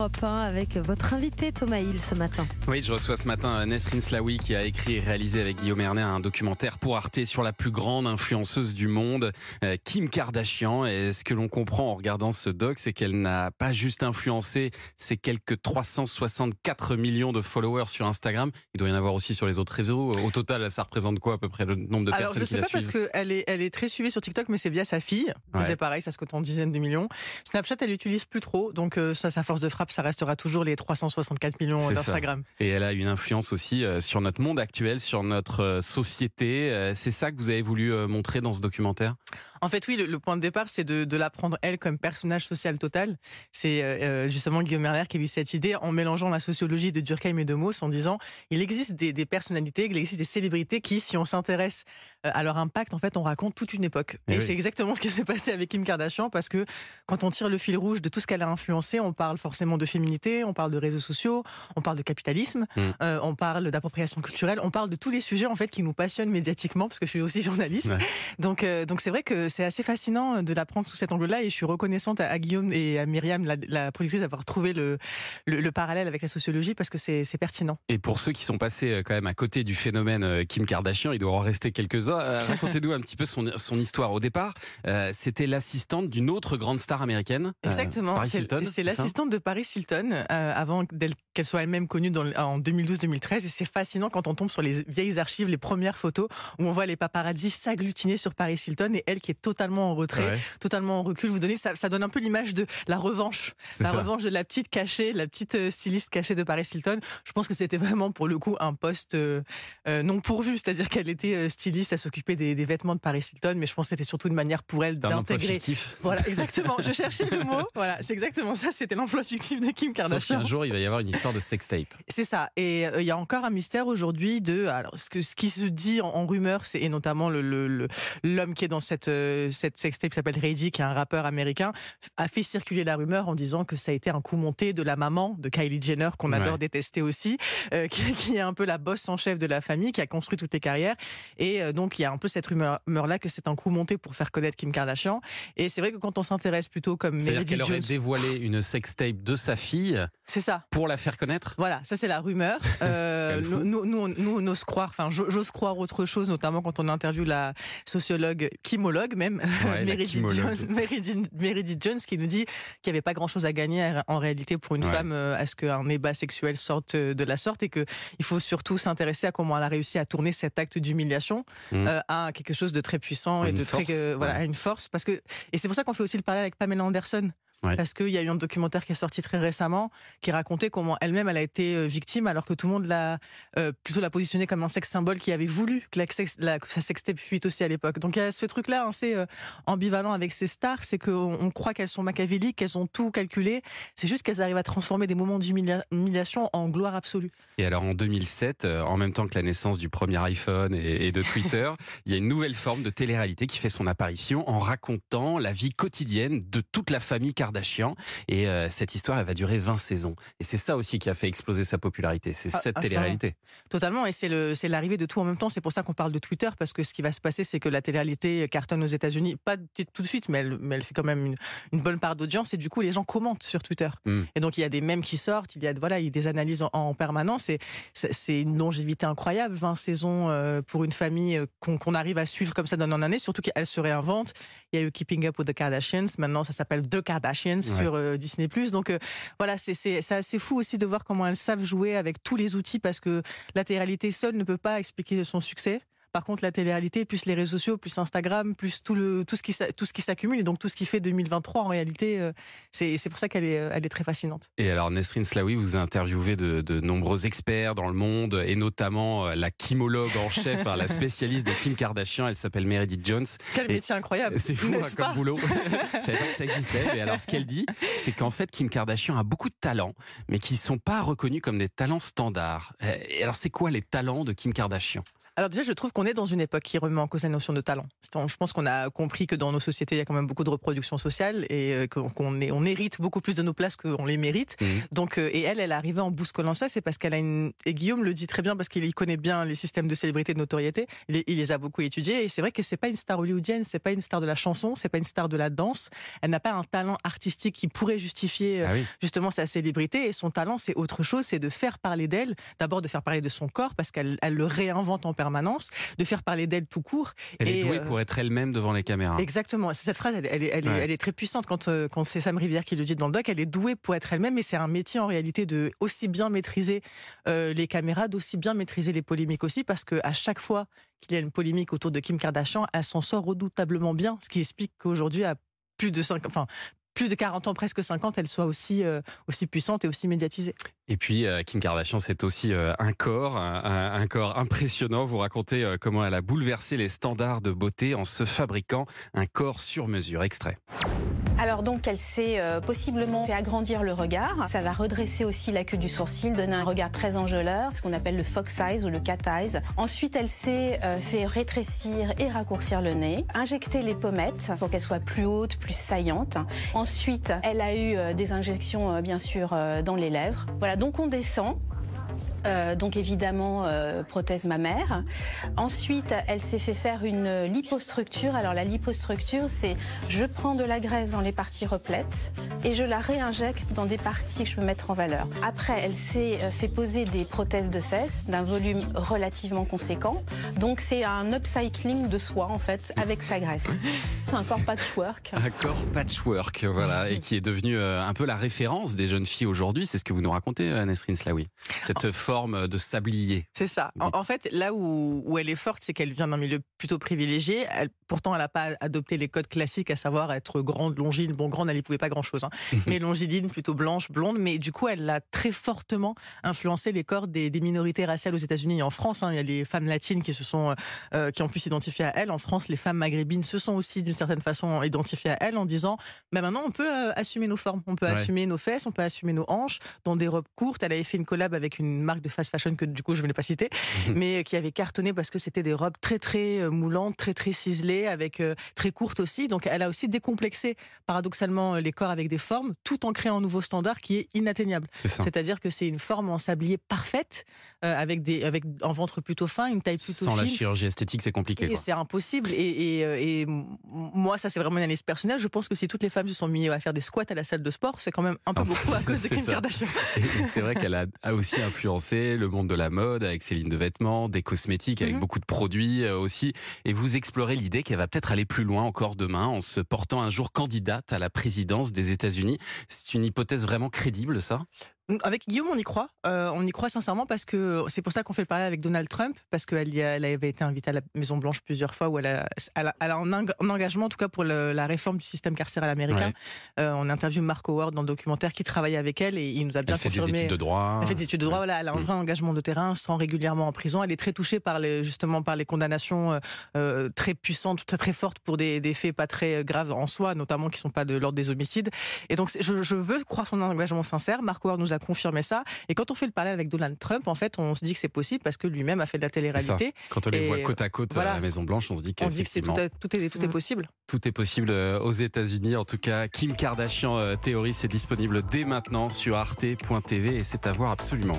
Europe 1 avec votre invité Thomas Hill ce matin. Oui, je reçois ce matin Nesrin Slawi qui a écrit et réalisé avec Guillaume Erner un documentaire pour Arte sur la plus grande influenceuse du monde, euh, Kim Kardashian. Et ce que l'on comprend en regardant ce doc, c'est qu'elle n'a pas juste influencé ses quelques 364 millions de followers sur Instagram. Il doit y en avoir aussi sur les autres réseaux. Au total, ça représente quoi à peu près le nombre de Alors, personnes je sais qui la pas parce suivent? qu'elle est, elle est très suivie sur TikTok, mais c'est via sa fille. Ouais. C'est pareil, ça se compte en dizaines de millions. Snapchat, elle l'utilise plus trop, donc euh, ça, sa force de frappe, ça restera toujours les 364 millions d'Instagram. Et elle a une influence aussi euh, sur notre monde actuel, sur notre euh, société. Euh, C'est ça que vous avez voulu montrer dans ce documentaire? En fait, oui, le, le point de départ, c'est de, de la prendre elle comme personnage social total. C'est euh, justement Guillaume Merler qui a eu cette idée en mélangeant la sociologie de Durkheim et de Mauss en disant il existe des, des personnalités, il existe des célébrités qui, si on s'intéresse à leur impact, en fait, on raconte toute une époque. Eh Et, oui. c'est exactement ce qui s'est passé avec Kim Kardashian parce que quand on tire le fil rouge de tout ce qu'elle a influencé, on parle forcément de féminité, on parle de réseaux sociaux, on parle de capitalisme, Mm. euh, on parle d'appropriation culturelle, on parle de tous les sujets en fait qui nous passionnent médiatiquement parce que je suis aussi journaliste. Ouais. Donc, euh, donc c'est vrai que c'est assez fascinant de la prendre sous cet angle-là et je suis reconnaissante à, à Guillaume et à Myriam, la, la productrice, d'avoir trouvé le, le, le parallèle avec la sociologie parce que c'est pertinent. Et pour ceux qui sont passés euh, quand même à côté du phénomène euh, Kim Kardashian, il doit en rester quelques-uns. Euh, Racontez-nous un petit peu son, son histoire. Au départ, euh, c'était l'assistante d'une autre grande star américaine. euh, Exactement. Paris C'est- Hilton. C'est ça l'assistante de Paris Hilton avant qu'elle soit elle-même connue dans en 2012-2013. Et c'est fascinant quand on tombe sur les vieilles archives, les premières photos où on voit les paparazzis s'agglutiner sur Paris Hilton et elle qui est totalement en retrait, Ouais, totalement en recul. Vous donnez ça, ça donne un peu l'image de la revanche, la ça. revanche de la petite cachée, la petite styliste cachée de Paris Hilton. Je pense que c'était vraiment pour le coup un poste non pourvu, c'est-à-dire qu'elle était styliste, s'occuper des, des vêtements de Paris Hilton, mais je pense que c'était surtout une manière pour elle un d'intégrer fictif. voilà, exactement. Je cherchais le mot. Voilà, c'est exactement ça. C'était l'emploi fictif de Kim Sauf Kardashian. qu'un jour, il va y avoir une histoire de sextape. C'est ça. Et euh, il y a encore un mystère aujourd'hui de. Alors, ce, que, ce qui se dit en, en rumeur, c'est et notamment le- l'homme qui est dans cette euh, cette sextape s'appelle Reddy, qui est un rappeur américain, a fait circuler la rumeur en disant que ça a été un coup monté de la maman de Kylie Jenner qu'on adore Ouais. détester aussi, euh, qui, qui est un peu la bosse en chef de la famille, qui a construit toutes les carrières. Et euh, donc il y a un peu cette rumeur là que c'est un coup monté pour faire connaître Kim Kardashian. Et c'est vrai que quand on s'intéresse plutôt comme C'est-à-dire Meredith qu'elle aurait Jones, dévoilé une sextape de sa fille c'est ça. pour la faire connaître? Voilà, ça c'est la rumeur. Euh, nous, nous, nous, nous, on ose croire, enfin, j'o- j'ose croire autre chose, notamment quand on interviewe la sociologue, kimologue même, Ouais, Meredith. Jones, Meredith- Meredith Jones, qui nous dit qu'il n'y avait pas grand-chose à gagner en réalité pour une Ouais. femme euh, à ce qu'un ébat sexuel sorte euh, de la sorte et qu'il faut surtout s'intéresser à comment elle a réussi à tourner cet acte d'humiliation Mhm. euh, à quelque chose de très puissant et de très euh, voilà ouais. à une force parce que et c'est pour ça qu'on fait aussi le parallèle avec Pamela Anderson Ouais. parce qu'il y a eu un documentaire qui est sorti très récemment qui racontait comment elle-même elle a été euh, victime alors que tout le monde l'a euh, plutôt la positionnée comme un sexe symbole qui avait voulu que, la la- que sa sextape fuite aussi à l'époque. Donc il y a ce truc-là assez euh, ambivalent avec ces stars, c'est qu'on on croit qu'elles sont machiavéliques, qu'elles ont tout calculé. C'est juste qu'elles arrivent à transformer des moments d'humiliation en gloire absolue. Et alors en 2007, euh, en même temps que la naissance du premier iPhone et, et de Twitter, il y a une nouvelle forme de télé-réalité qui fait son apparition en racontant la vie quotidienne de toute la famille Kardashian. Et euh, cette histoire, elle va durer 20 saisons. Et c'est ça aussi qui a fait exploser sa popularité, c'est Ah, cette ah, télé-réalité. Totalement, et c'est l'arrivée de tout en même temps. C'est pour ça qu'on parle de Twitter parce que ce qui va se passer, c'est que la télé-réalité cartonne aux États-Unis, pas tout de suite, mais elle, mais elle fait quand même une, une bonne part d'audience et du coup les gens commentent sur Twitter. Mm. Et donc il y a des mèmes qui sortent, il y a voilà, il y a des analyses en, en permanence et c'est- une longévité incroyable, 20 saisons euh, pour une famille euh, qu'on qu'on arrive à suivre comme ça d'année en année, surtout qu'elle se réinvente. Il y a eu Keeping Up with the Kardashians, maintenant ça s'appelle The Kardashians sur euh, Disney+. Donc euh, voilà, c'est assez fou aussi de voir comment elles savent jouer avec tous les outils parce que la télé-réalité seule ne peut pas expliquer son succès. Par contre, la télé-réalité, plus les réseaux sociaux, plus Instagram, plus tout, le, tout ce qui tout ce qui s'accumule, et donc tout ce qui fait 2023, en réalité, euh, c'est c'est pour ça qu'elle est, euh, elle est très fascinante. Et alors Nesrin Slawi, vous a interviewé de, de nombreux experts dans le monde, et notamment euh, la kimologue en chef, la spécialiste de Kim Kardashian, elle s'appelle Meredith Jones. Quel métier incroyable C'est fou hein, comme boulot. Je savais pas que ça existait. Mais alors, ce qu'elle dit, c'est qu'en fait, Kim Kardashian a beaucoup de talents, mais qui ne sont pas reconnus comme des talents standards. Et alors, c'est quoi les talents de Kim Kardashian? Alors déjà, je trouve qu'on est dans une époque qui remet en cause la notion de talent. Je pense qu'on a compris que dans nos sociétés, il y a quand même beaucoup de reproduction sociale et euh, qu'on on hérite beaucoup plus de nos places qu'on les mérite. Mmh. Donc, euh, et elle, elle est arrivée en bousculant ça, c'est parce qu'elle a une... Et Guillaume le dit très bien parce qu'il connaît bien les systèmes de célébrité, de notoriété. Il, les a beaucoup étudiés et c'est vrai que c'est pas une star hollywoodienne, c'est pas une star de la chanson, c'est pas une star de la danse. Elle n'a pas un talent artistique qui pourrait justifier ah justement sa célébrité et son talent, c'est autre chose, c'est de faire parler d'elle, d'abord de faire parler de son corps parce qu'elle le réinvente en permanence, de faire parler d'elle tout court. Elle est douée euh, pour être elle-même devant les caméras. Exactement. Cette phrase, elle, est, très puissante quand, euh, quand c'est Sam Rivière qui le dit dans le doc. Elle est douée pour être elle-même, mais c'est un métier en réalité de aussi bien maîtriser euh, les caméras, d'aussi bien maîtriser les polémiques aussi, parce qu'à chaque fois qu'il y a une polémique autour de Kim Kardashian, elle s'en sort redoutablement bien, ce qui explique qu'aujourd'hui, à plus de 5, enfin, plus de 40 ans, presque 50, elle soit aussi, euh, aussi puissante et aussi médiatisée. Et puis, euh, Kim Kardashian, c'est aussi euh, un corps, un, corps impressionnant. Vous racontez comment elle a bouleversé les standards de beauté en se fabriquant un corps sur mesure. Extrait. Alors donc elle s'est possiblement fait agrandir le regard. Ça va redresser aussi la queue du sourcil, donner un regard très enjôleur, ce qu'on appelle le fox eyes ou le cat eyes. Ensuite elle s'est fait rétrécir et raccourcir le nez, injecter les pommettes pour qu'elles soient plus hautes, plus saillantes. Ensuite, elle a eu euh, des injections, euh, bien sûr, euh, dans les lèvres. Voilà, donc on descend. Euh, donc évidemment euh, prothèse mammaire. Ensuite, elle s'est fait faire une lipostructure. Alors la lipostructure, c'est je prends de la graisse dans les parties replètes et je la réinjecte dans des parties que je peux mettre en valeur. Après, elle s'est euh, fait poser des prothèses de fesses d'un volume relativement conséquent. Donc c'est un upcycling de soi en fait avec sa graisse. C'est un corps patchwork. Un corps patchwork, voilà, et qui est devenu un peu la référence des jeunes filles aujourd'hui. C'est ce que vous nous racontez, Nesrine. Cette forme de sablier. C'est ça. En, fait, là où, où elle est forte, c'est qu'elle vient d'un milieu plutôt privilégié. Elle, pourtant, elle n'a pas adopté les codes classiques, à savoir être grande, longiligne. Bon, grande, elle n'y pouvait pas grand-chose, hein. mais longiligne, plutôt blanche, blonde. Mais du coup, elle a très fortement influencé les corps des, minorités raciales aux États-Unis et en France. Hein. Il y a les femmes latines qui se sont, euh, qui ont pu s'identifier à elle. En France, les femmes maghrébines se sont aussi, d'une certaine façon, identifiées à elle en disant, bah maintenant, on peut euh, assumer nos formes, on peut assumer nos fesses, on peut assumer nos hanches dans des robes courtes. Elle avait fait une collab avec une marque de fast fashion que du coup je ne vais pas citer, mhm. mais qui avait cartonné parce que c'était des robes très très euh, moulantes, très très ciselées, avec euh, très courtes aussi. Donc elle a aussi décomplexé paradoxalement les corps avec des formes, tout en créant un nouveau standard qui est inatteignable. C'est-à-dire que c'est une forme en sablier parfaite, euh, avec des avec un ventre plutôt fin, une taille plutôt Sans la chirurgie esthétique, c'est compliqué. C'est impossible. Et, et, moi, ça c'est vraiment une analyse personnelle. Je pense que si toutes les femmes se sont mises à faire des squats à la salle de sport, c'est quand même un peu beaucoup à cause de Kim Kardashian. C'est vrai qu'elle a aussi influencé le monde de la mode, avec ses lignes de vêtements, des cosmétiques, avec mhm. beaucoup de produits euh, aussi. Et vous explorez l'idée qu'elle va peut-être aller plus loin encore demain en se portant un jour candidate à la présidence des États-Unis. C'est une hypothèse vraiment crédible, ça? Avec Guillaume, on y croit. Euh, on y croit sincèrement parce que c'est pour ça qu'on fait le parallèle avec Donald Trump, parce qu'elle elle avait été invitée à la Maison Blanche plusieurs fois, où elle a, elle a, un, engagement, en tout cas pour la réforme du système carcéral américain. Euh, on interviewe Mark Howard dans le documentaire qui travaillait avec elle et il nous a bien elle confirmé. Fait des études de droit. Elle fait des études de droit. Voilà, elle a un vrai engagement de terrain, sans régulièrement en prison. Elle est très touchée par les, justement par les condamnations euh, très puissantes, très très fortes pour des, des, faits pas très graves en soi, notamment qui sont pas de l'ordre des homicides. Et donc je, je veux croire son engagement sincère. Mark Howard nous a confirmé ça. Et quand on fait le parallèle avec Donald Trump, en fait, on se dit que c'est possible parce que lui-même a fait de la télé-réalité. Quand on les voit côte à côte à la Maison Blanche, on se dit que, tout, est, tout, est, mm. possible. Tout est possible euh, aux États-Unis. En tout cas, Kim Kardashian euh, Théorie, c'est disponible dès maintenant sur arte.tv et c'est à voir absolument.